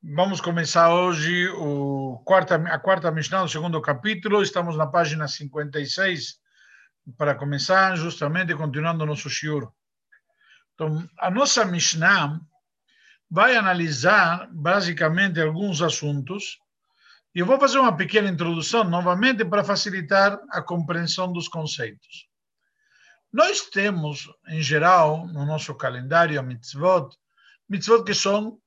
Vamos começar hoje o quarta, a quarta Mishnah do segundo capítulo. Estamos na página 56 para começar, justamente continuando nosso shiur. Então, a nossa Mishnah vai analisar basicamente alguns assuntos e eu vou fazer uma pequena introdução novamente para facilitar a compreensão dos conceitos. Nós temos, em geral, no nosso calendário, a mitzvot, mitzvot que são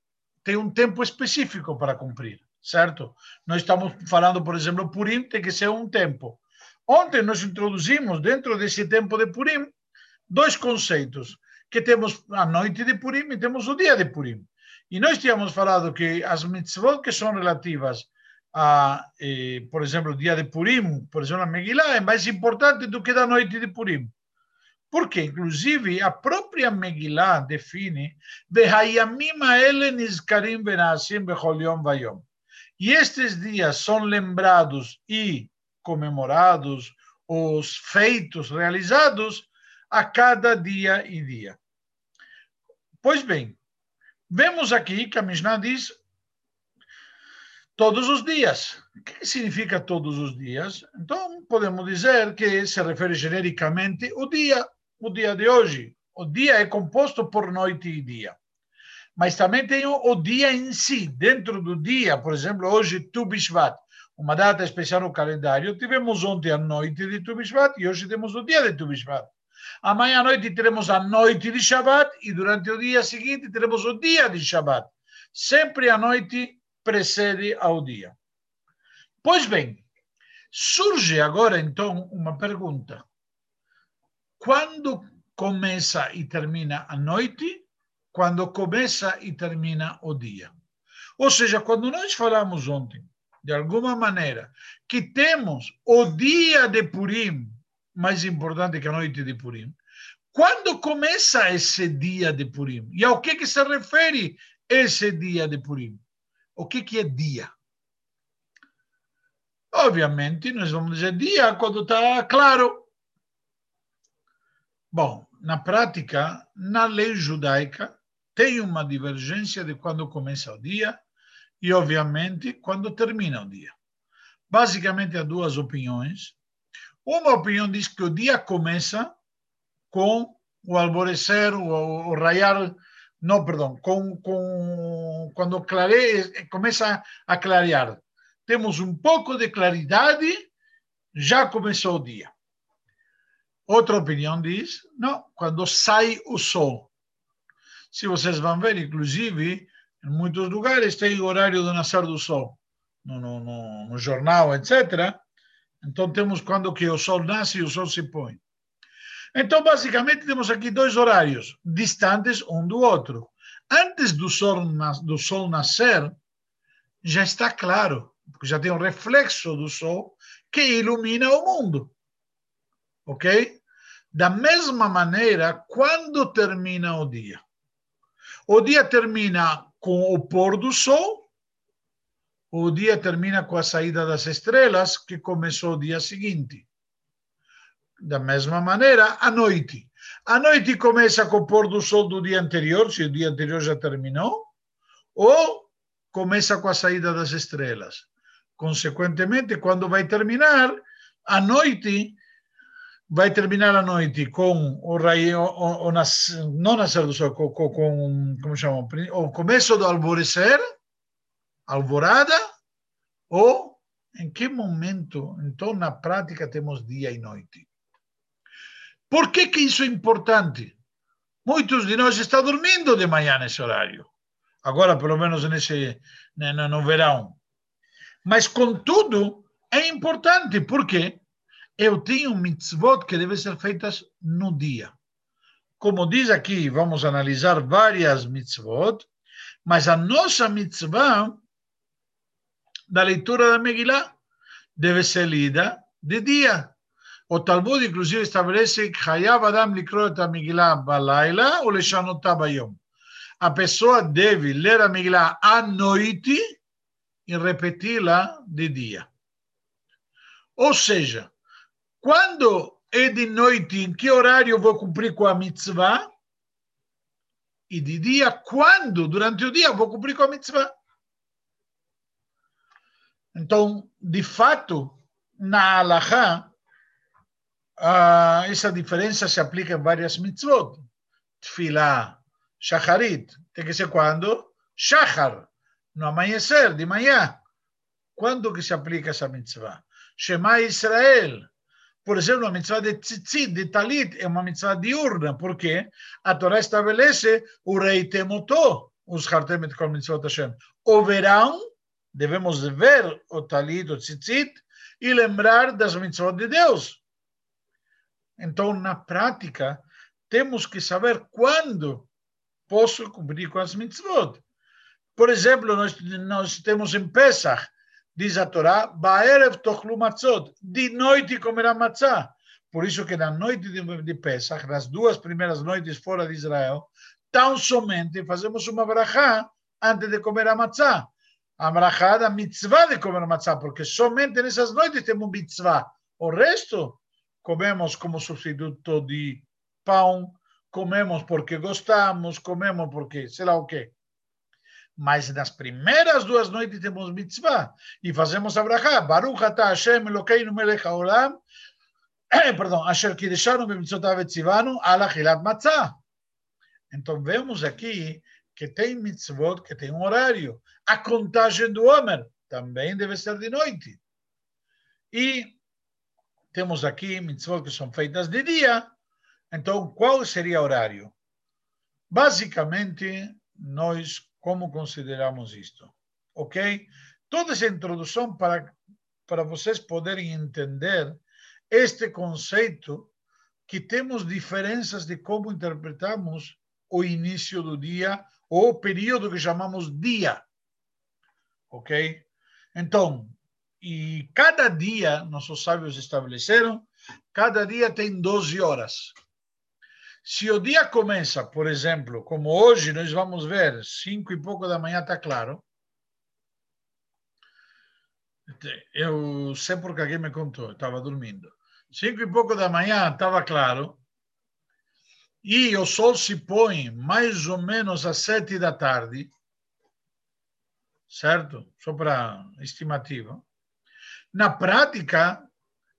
tem um tempo específico para cumprir, certo? Nós estamos falando, por exemplo, Purim tem que ser um tempo. Ontem nós introduzimos, dentro desse tempo de Purim, dois conceitos, que temos a noite de Purim e temos o dia de Purim. E nós tínhamos falado que as mitzvot que são relativas a, eh, por exemplo, o dia de Purim, por exemplo, a Megillah, é mais importante do que da noite de Purim. Porque, inclusive, a própria Megillah define e estes dias são lembrados e comemorados os feitos realizados a cada dia e dia. Pois bem, vemos aqui que a Mishnah diz todos os dias. O que significa todos os dias? Então, podemos dizer que se refere genericamente o dia o dia de hoje. O dia é composto por noite e dia. Mas também tem o, dia em si. Dentro do dia, por exemplo, hoje, Tu Bishvat, uma data especial no calendário. Tivemos ontem a noite de Tu Bishvat e hoje temos o dia de Tu Bishvat. Amanhã à noite teremos a noite de Shabbat e durante o dia seguinte teremos o dia de Shabbat. Sempre a noite precede ao dia. Pois bem, surge agora então uma pergunta quando começa e termina a noite, quando começa e termina o dia. Ou seja, quando nós falamos ontem, de alguma maneira, que temos o dia de Purim mais importante que a noite de Purim, quando começa esse dia de Purim? E ao que, que se refere esse dia de Purim? O que, que é dia? Obviamente, nós vamos dizer dia quando está claro, Bom, na prática, na lei judaica, tem uma divergência de quando começa o dia e, obviamente, quando termina o dia. Basicamente, há duas opiniões. Uma opinião diz que o dia começa com o alvorecer, o, o raiar, não, perdão, com, com quando clareia, começa a clarear. Temos um pouco de claridade, já começou o dia. Outra opinião diz, não, quando sai o sol. Se vocês vão ver, inclusive, em muitos lugares tem o horário do nascer do sol, no, no, no jornal, etc. Então temos quando que o sol nasce e o sol se põe. Então, basicamente, temos aqui dois horários distantes um do outro. Antes do sol, do sol nascer, já está claro, porque já tem um reflexo do sol que ilumina o mundo. Ok? Da mesma maneira, quando termina o dia? O dia termina com o pôr do sol, o dia termina com a saída das estrelas, que começou o dia seguinte. Da mesma maneira, a noite. A noite começa com o pôr do sol do dia anterior, se o dia anterior já terminou, ou começa com a saída das estrelas. Consequentemente, quando vai terminar, a noite vai terminar a noite com o raio, o, o nas, não nascer do sol, com, com, como chama, o começo do alvorecer, alvorada, ou em que momento, então, na prática, temos dia e noite. Por que, que isso é importante? Muitos de nós estão dormindo de manhã nesse horário. Agora, pelo menos nesse, no, no verão. Mas, contudo, é importante. Por quê? Eu tenho mitzvot que devem ser feitas no dia. Como diz aqui, vamos analisar várias mitzvot, mas a nossa mitzvah da leitura da Megillah deve ser lida de dia. O Talmud, inclusive, estabelece que Hayav Adam likrot a Megillah balaila ou leshanotá bayom. A pessoa deve ler a Megillah à noite e repeti-la de dia. Ou seja, quando é de noite, em que horário eu vou cumprir com a mitzvah? E de dia, quando? Durante o dia eu vou cumprir com a mitzvah. Então, de fato, na Alahá, uh, essa diferença se aplica em várias mitzvot. Tfilah, Shacharit, tem que ser quando? Shachar, no amanhecer, de manhã. Quando que se aplica essa mitzvah? Shema Israel. Por exemplo, a mitzvah de tzitzit, de talit, é uma mitzvah diurna, porque a Torá estabelece o rei temotó, os hartemet com mitzvot Hashem. O verão, devemos ver o talit, o tzitzit, e lembrar das mitzvot de Deus. Então, na prática, temos que saber quando posso cumprir com as mitzvot. Por exemplo, nós, nós temos em Pesach, diz a Torá, Ba'erev tochlu matzot, de noite comerá matzá. Por isso que na noite de, Pesach, nas duas primeiras noites fora de Israel, tão somente fazemos uma brachá antes de comer a matzá. A brachá da mitzvah de comer a matzá, porque somente nessas noites temos mitzvah. O resto, comemos como substituto de pão, comemos porque gostamos, comemos porque sei lá o quê. Mas nas primeiras duas noites temos mitzvah e fazemos a brachá. Baruch atah Hashem Elokeinu melech haolam. Perdão, Asher kideshanu b'mitzvotav etzivanu ala matzah. Então vemos aqui que tem mitzvot que tem um horário. A contagem do homem também deve ser de noite. E temos aqui mitzvot que são feitas de dia. Então, qual seria o horário? Basicamente, nós como consideramos isto, ok? Toda essa introdução para, para vocês poderem entender este conceito que temos diferenças de como interpretamos o início do dia ou o período que chamamos dia, ok? Então, e cada dia, nossos sábios estabeleceram, cada dia tem 12 horas. Se o dia começa, por exemplo, como hoje nós vamos ver, cinco e pouco da manhã está claro. Eu sei porque alguém me contou, estava dormindo. Cinco e pouco da manhã estava claro. E o sol se põe mais ou menos às sete da tarde. Certo? Só para estimativa. Na prática,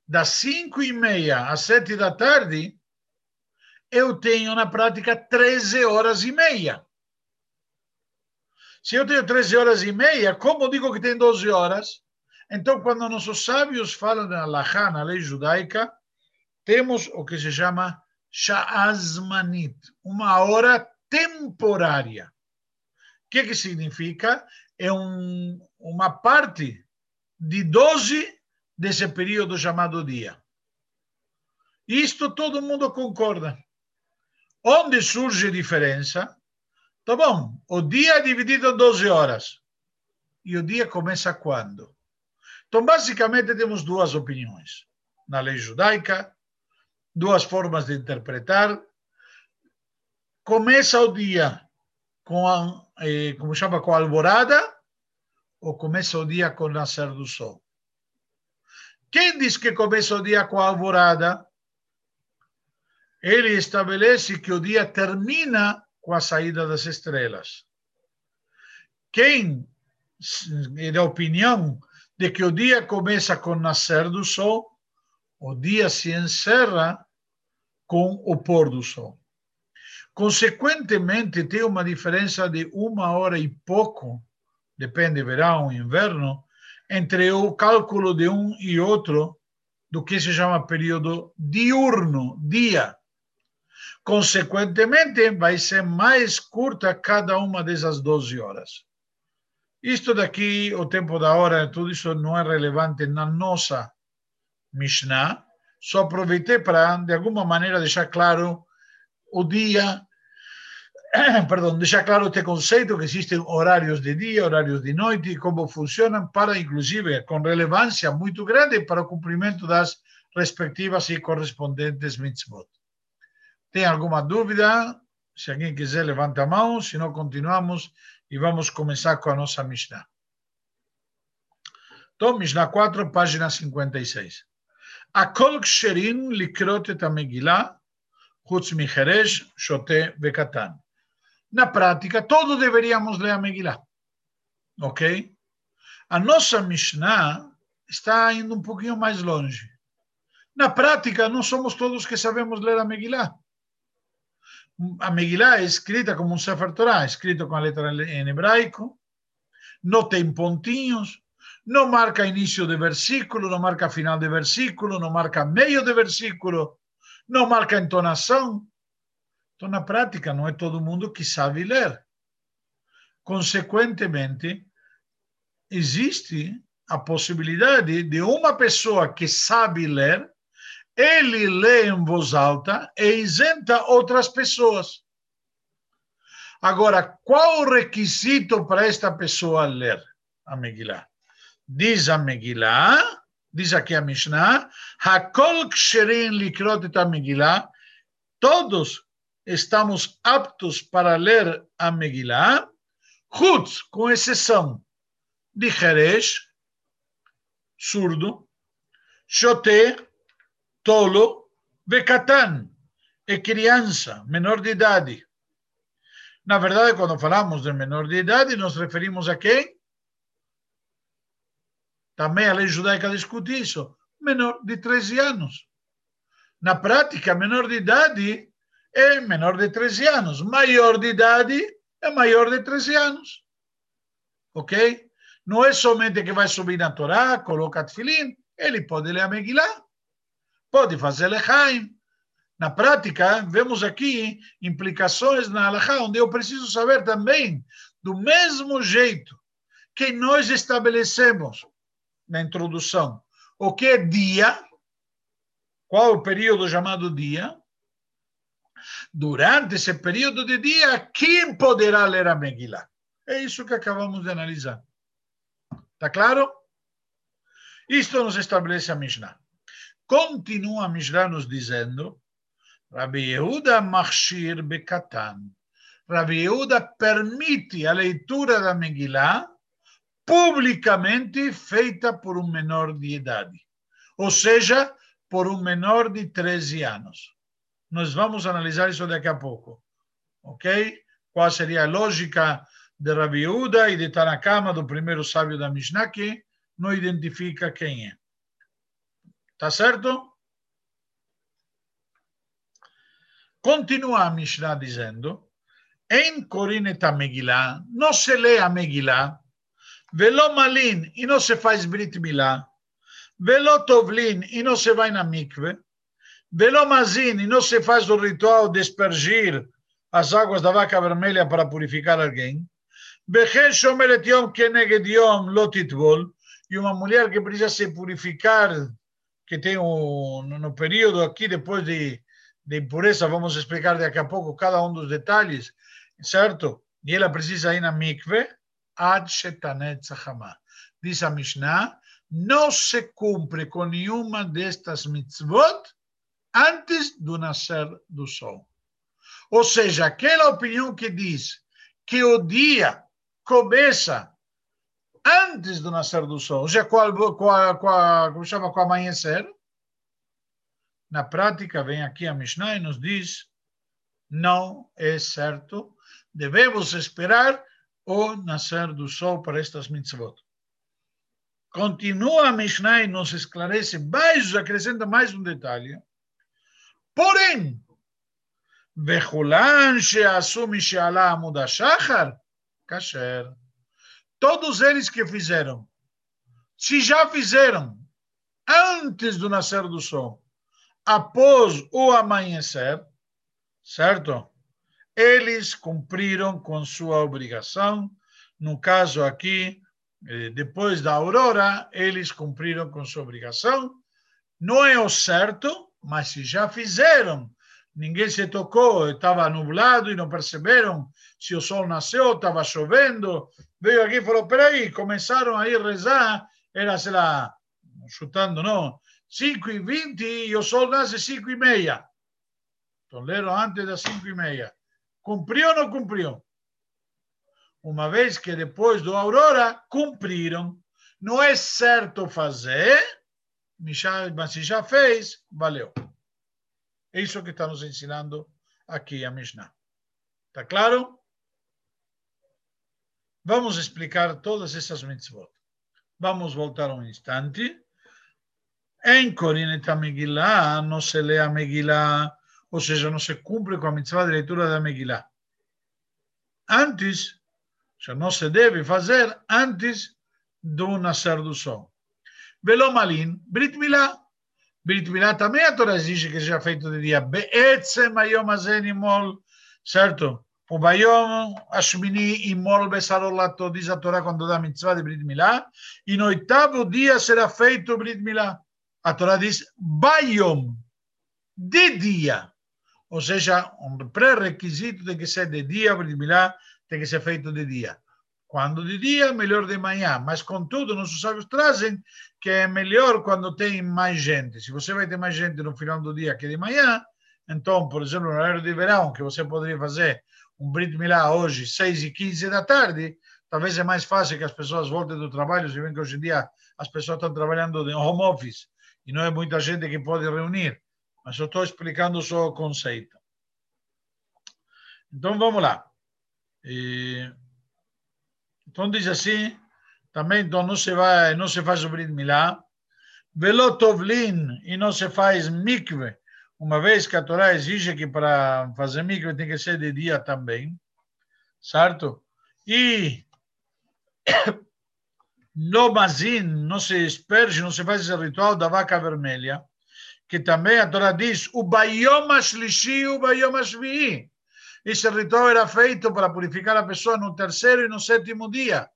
das cinco e meia às sete da tarde, eu tenho na prática 13 horas e meia. Se eu tenho 13 horas e meia, como digo que tem 12 horas? Então, quando nossos sábios falam na Lahá, na lei judaica, temos o que se chama Sha'azmanit, uma hora temporária. O que, que significa? É um, uma parte de 12 desse período chamado dia. Isto todo mundo concorda. Onde surge a diferença? Tá bom, o dia é dividido em 12 horas. E o dia começa quando? Então, basicamente, temos duas opiniões. Na lei judaica, duas formas de interpretar. Começa o dia com a, eh, como chama, com a alvorada, ou começa o dia com o nascer do sol? Quem diz que começa o dia com a alvorada? Ele estabelece que o dia termina com a saída das estrelas. Quem é da opinião de que o dia começa com o nascer do sol, o dia se encerra com o pôr do sol. Consequentemente, tem uma diferença de uma hora e pouco, depende verão inverno, entre o cálculo de um e outro do que se chama período diurno, dia. Consequentemente, vai ser mais curta cada uma dessas 12 horas. Isto daqui, o tempo da hora, tudo isso não é relevante na nossa Mishnah. Só aproveitei para, de alguma maneira, deixar claro o dia, perdão, deixar claro este conceito que existem horários de dia, horários de noite e como funcionam para, inclusive, com relevância muito grande para o cumprimento das respectivas e correspondentes mitzvot. Tem alguma dúvida? Se alguém quiser, levanta a mão. Se não, continuamos e vamos começar com a nossa Mishnah. Então, Mishnah 4, página 56. הכל כשרים לקרות את המגילה, חוץ מחירש, שוטה וקטן. Na prática, todos deveríamos ler a Megillah. Ok? A nossa Mishnah está indo um pouquinho mais longe. Na prática, não somos todos que sabemos ler a Megillah. A Megillah é escrita como um Sefer Torah, escrito com a letra em hebraico, não tem pontinhos, não marca início de versículo, não marca final de versículo, não marca meio de versículo, não marca entonação. Então, na prática, não é todo mundo que sabe ler. Consequentemente, existe a possibilidade de uma pessoa que sabe ler, ele lê em voz alta e isenta outras pessoas. Agora, qual o requisito para esta pessoa ler a Megillah? Diz a Megillah, diz aqui a Mishnah, Hakol ksherin likrot et Megillah, todos estamos aptos para ler a Megillah, Chutz, com exceção de Jerez, surdo, Xoté, tolo, Becatán, e criança, menor de idade. Na verdade, quando falamos de menor de idade, nos referimos a quem? Também a lei judaica discute isso. Menor de 13 anos. Na prática, menor de idade é menor de 13 anos. Maior de idade é maior de 13 anos. Ok? Não é somente que vai subir na Torá, coloca tefilim, ele pode ler a Megillah, pode fazer lechaim. Na prática, vemos aqui implicações na Alahá, onde eu preciso saber também, do mesmo jeito que nós estabelecemos na introdução, o que é dia, qual o período chamado dia, durante esse período de dia, quem poderá ler a Megillah? É isso que acabamos de analisar. Está claro? Isto nos estabelece a Mishnah. Continua a Mishnah nos dizendo, Rabbi Yehuda Machshir Bekatan. Rabbi Yehuda permite a leitura da Megillah publicamente feita por um menor de idade. Ou seja, por um menor de 13 anos. Nós vamos analisar isso daqui a pouco. Ok? Qual seria a lógica de Rabi Yehuda e de Tanakama, do primeiro sábio da Mishnah, que não identifica quem é. Tá certo? Continua a Mishnah dizendo, em Corinet a Megillah, não se lê a Megillah, velo malin, e não se faz Brit Milá, velo tovlin, e não se vai na mikve, velo mazin, e não se faz o ritual de aspergir as águas da vaca vermelha para purificar alguém, e uma mulher que precisa se purificar, que tem um, no período aqui, depois de, de impureza, vamos explicar daqui a pouco cada um dos detalhes, certo? E ela precisa ir na mikve, ad shetanet Diz a Mishnah, não se cumpre com nenhuma destas mitzvot antes do nascer do sol. Ou seja, aquela opinião que diz que o dia começa antes do nascer do sol, já com, a, com, a, com, a, como chama, com o amanhecer, na prática vem aqui a Mishnah e nos diz, não é certo, devemos esperar o nascer do sol para estas mitzvot. Continua a Mishnah e nos esclarece mais, acrescenta mais um detalhe. Porém, וכולן שעשו משעלה עמוד השחר, kasher. Todos eles que fizeram, se já fizeram antes do nascer do sol, após o amanhecer, certo? Eles cumpriram com sua obrigação. No caso aqui, eh, depois da aurora, eles cumpriram com sua obrigação. Não é o certo, mas se já fizeram ninguém se tocou, estava nublado e não perceberam se o sol nasceu, estava chovendo. Veio aqui e falou: peraí, começaram a ir rezar, era, sei lá, chutando, não, 5 e 20 e o sol nasce 5 e meia. Então leram antes das 5 e meia. Cumpriu ou não cumpriu? Uma vez que depois do aurora, cumpriram. Não é certo fazer, mas se já fez, valeu. É isso que está nos ensinando aqui a Mishnah. Está claro? Vamos explicar todas essas mitzvot. Vamos voltar um instante. Em Corineta Megillah, não se lê a Megillah, ou seja, não se cumpre com a mitzvah de leitura da Megillah. Antes, já não se deve fazer antes do nascer do sol. Velomalin, Brit Milá. Brit também a Torá exige que seja feito de dia. Be'etzem ayom azen imol, certo? O Bayom Ashmini imol besarolato, diz a Torá quando dá mitzvah de Brit e no oitavo dia será feito Brit Milá. A Torá diz Bayom, de dia. Ou seja, um pré-requisito tem que ser de dia, Brit tem que ser feito de dia. Quando de dia, melhor de manhã. Mas, contudo, nossos sábios trazem que é melhor quando tem mais gente. Se você vai ter mais gente no final do dia que de manhã, então, por exemplo, no horário de verão, que você poderia fazer um Brit Milá hoje, 6 e 15 da tarde, talvez é mais fácil que as pessoas voltem do trabalho, se bem que hoje em dia as pessoas estão trabalhando em home office e não é muita gente que pode reunir, mas eu estou explicando só o conceito. Então vamos lá. E, então diz assim, também então não se vai, não se faz o Brit Milá, Velotovlin e não se faz mikve, uma vez que a Torá exige que para fazer mikve tem que ser de dia também, certo? E no mazin, não se esperge, não se faz esse ritual da vaca vermelha, que também a Torá diz, o bayom shlishi, o bayom shvi'i. Esse ritual era feito para purificar a pessoa no terceiro e no sétimo dia.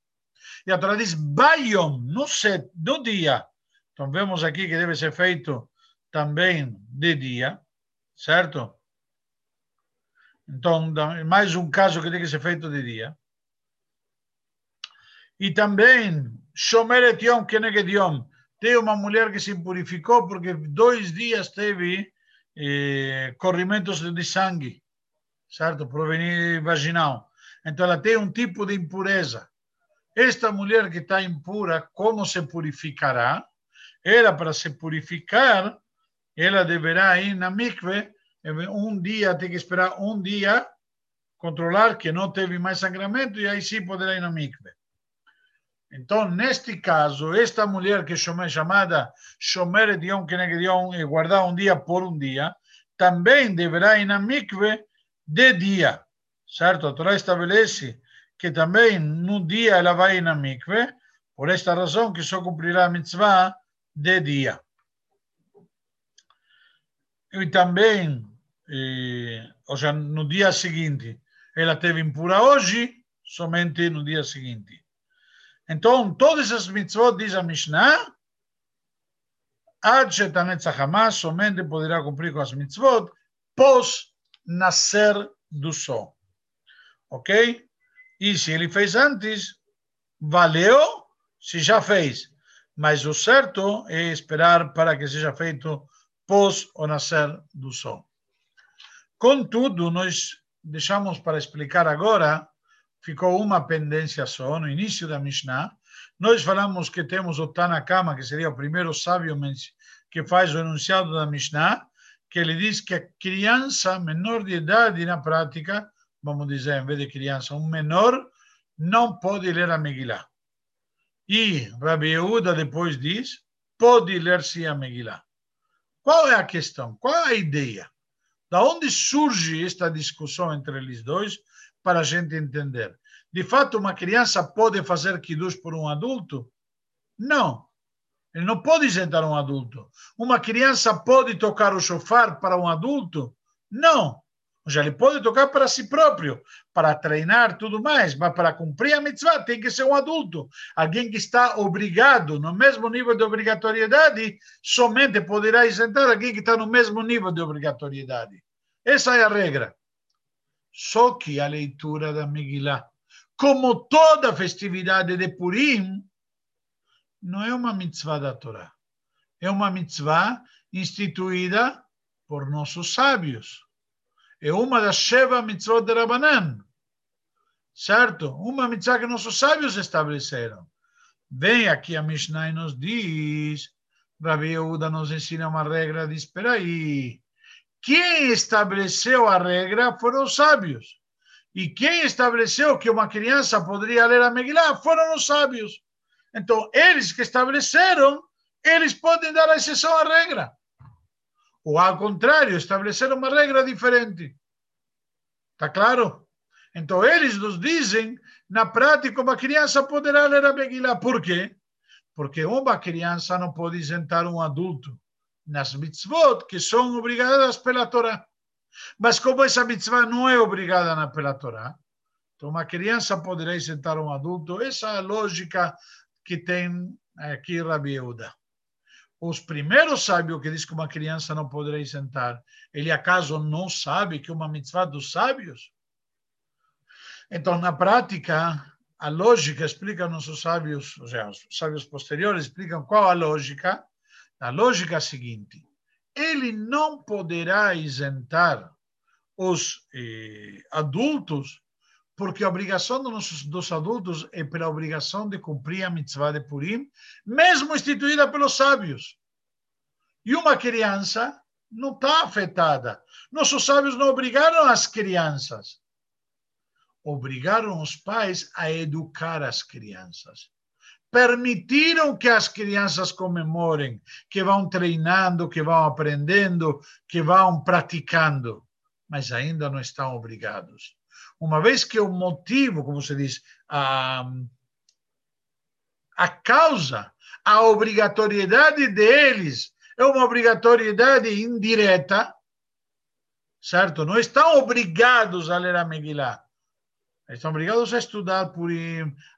E a Torá diz, bayom, no, no dia. Então vemos aqui que deve ser feito também de dia, certo? Então, mais um caso que tem que ser feito de dia. E também, Shomeret Yom Keneged Yom. Tem uma mulher que se purificou porque dois dias teve eh, corrimentos de sangue, certo? Provenir vaginal. Então, ela tem um tipo de impureza. Esta mulher que está impura, como se purificará? Ela, para se purificar, ela deverá ir na mikve, um dia, tem que esperar um dia, controlar que não teve mais sangramento, e aí sim poderá ir na mikve. Então, neste caso, esta mulher que é chamada Shomer de Yom Keneged Yom, e guardar um dia por um dia, também deverá ir na mikve de dia, certo? A Torá estabelece que também no dia ela vai na mikve, por esta razão que só cumprirá a mitzvah de dia. E também, ou seja, no dia seguinte, ela teve impura hoje, somente no dia seguinte. Então, todas as mitzvot, diz a Mishnah, Ad Shetanetzach somente poderá cumprir com as mitzvot pós nascer do sol. Ok? E se ele fez antes, valeu se já fez. Mas o certo é esperar para que seja feito pós o nascer do sol. Contudo, nós deixamos para explicar agora, ficou uma pendência só, no início da Mishnah, nós falamos que temos o Tanakama, que seria o primeiro sábio que faz o enunciado da Mishnah, que ele diz que a criança menor de idade, na prática, vamos dizer, em vez de criança, um menor, não pode ler a Megillah. E Rabi Yehuda depois diz, pode ler-se a Megillah. Qual é a questão? Qual é a ideia? Da onde surge esta discussão entre eles dois para a gente entender? De fato, uma criança pode fazer kiddush por um adulto? Não. Ele não pode isentar um adulto. Uma criança pode tocar o shofar para um adulto? Não. Ou seja, ele pode tocar para si próprio, para treinar tudo mais, mas para cumprir a mitzvah tem que ser um adulto. Alguém que está obrigado, no mesmo nível de obrigatoriedade, somente poderá isentar alguém que está no mesmo nível de obrigatoriedade. Essa é a regra. Só que a leitura da Megillah, como toda festividade de Purim, não é uma mitzvah da Torá. É uma mitzvah instituída por nossos sábios é uma das Sheva Mitzvot de Rabanan. Certo? Uma mitzvah que nossos sábios estabeleceram. Vem aqui a Mishnah e nos diz, Rabi Yehuda nos ensina uma regra, diz, espera aí, quem estabeleceu a regra foram os sábios. E quem estabeleceu que uma criança poderia ler a Megillah foram os sábios. Então, eles que estabeleceram, eles podem dar a exceção à regra. Ou, ao contrário, estabelecer uma regra diferente. Está claro? Então, eles nos dizem, na prática, uma criança poderá ler a Megillah. Por quê? Porque uma criança não pode isentar um adulto nas mitzvot que são obrigadas pela Torá. Mas como essa mitzvah não é obrigada pela Torá, então uma criança poderá isentar um adulto. Essa é a lógica que tem aqui Rabi Yehuda. Os primeiros sábios que diz que uma criança não poderá isentar, ele acaso não sabe que uma mitzvah dos sábios? Então, na prática, a lógica explica nossos sábios, ou seja, os sábios posteriores explicam qual a lógica. A lógica é a seguinte: ele não poderá isentar os eh, adultos, porque a obrigação dos, dos adultos é pela obrigação de cumprir a mitzvah de Purim, mesmo instituída pelos sábios. E uma criança não está afetada. Nossos sábios não obrigaram as crianças obrigaram os pais a educar as crianças. Permitiram que as crianças comemorem, que vão treinando, que vão aprendendo, que vão praticando, mas ainda não estão obrigados. Uma vez que o motivo, como se diz, a, a causa, a obrigatoriedade deles é uma obrigatoriedade indireta, certo? Não estão obrigados a ler a Megillah estão obrigados a estudar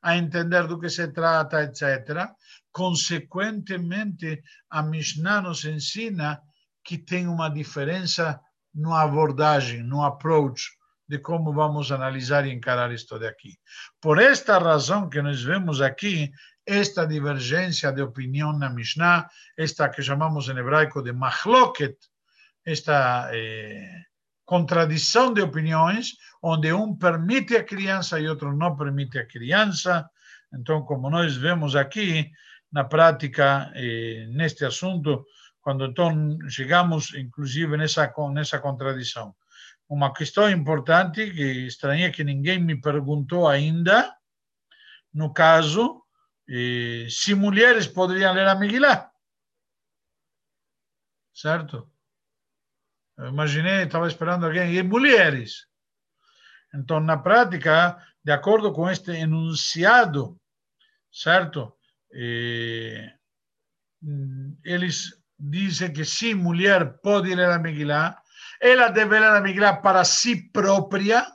a entender do que se trata, etc. Consequentemente, a Mishnah nos ensina que tem uma diferença no abordagem, no approach de como vamos analisar e encarar isto daqui. Por esta razão que nós vemos aqui, esta divergência de opinião na Mishnah, esta que chamamos em hebraico de machloket, esta eh, contradição de opiniões, onde um permite a criança e outro não permite a criança. Então, como nós vemos aqui, na prática, eh, neste assunto, quando então chegamos, inclusive, nessa, nessa contradição. Uma questão importante, que estranhei que ninguém me perguntou ainda, no caso, eh, se mulheres poderiam ler a Megillah. Certo? Eu imaginei, estava esperando alguém, e mulheres. Então, na prática, de acordo com este enunciado, certo? Eh, eles dizem que sim, mulher pode ler a Megillah, ela deve ler a Megillah para si própria,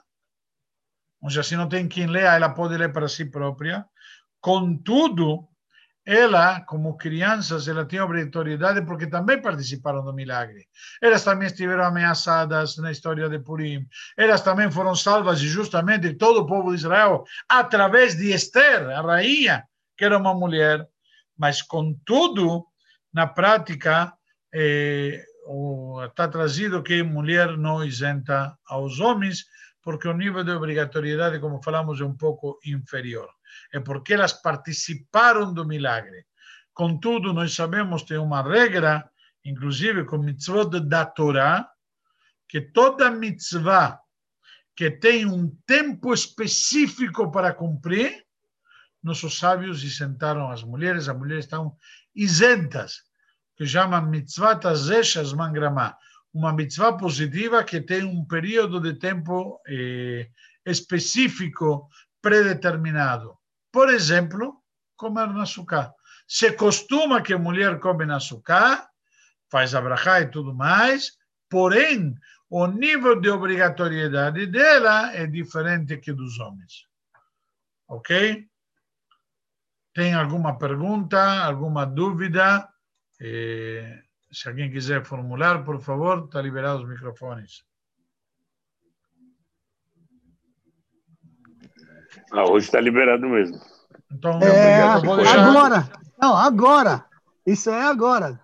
ou seja, se não tem quem leia, ela pode ler para si própria. Contudo, ela, como crianças, ela tem obrigatoriedade porque também participaram do milagre. Elas também estiveram ameaçadas na história de Purim. Elas também foram salvas e justamente todo o povo de Israel através de Esther, a rainha, que era uma mulher. Mas, contudo, na prática, eh, está trazido que mulher não isenta aos homens, porque o nível de obrigatoriedade, como falamos, é um pouco inferior é porque elas participaram do milagre. Contudo, nós sabemos tem uma regra, inclusive com mitzvot da Torá, que toda mitzvah que tem um tempo específico para cumprir, nossos sábios isentaram as mulheres, as mulheres estão isentas, que chama mitzvah tazeshas mangramá, uma mitzvah positiva que tem um período de tempo eh, específico predeterminado. Por exemplo, comer na. Se costuma que a mulher come na faz abrahá e tudo mais, porém, o nível de obrigatoriedade dela é diferente que dos homens. Ok? Tem alguma pergunta, alguma dúvida? Eh, se alguém quiser formular, por favor, está liberado os microfones. Ah, hoje está liberado mesmo. Então, é. Agora. Não, agora. Isso é agora.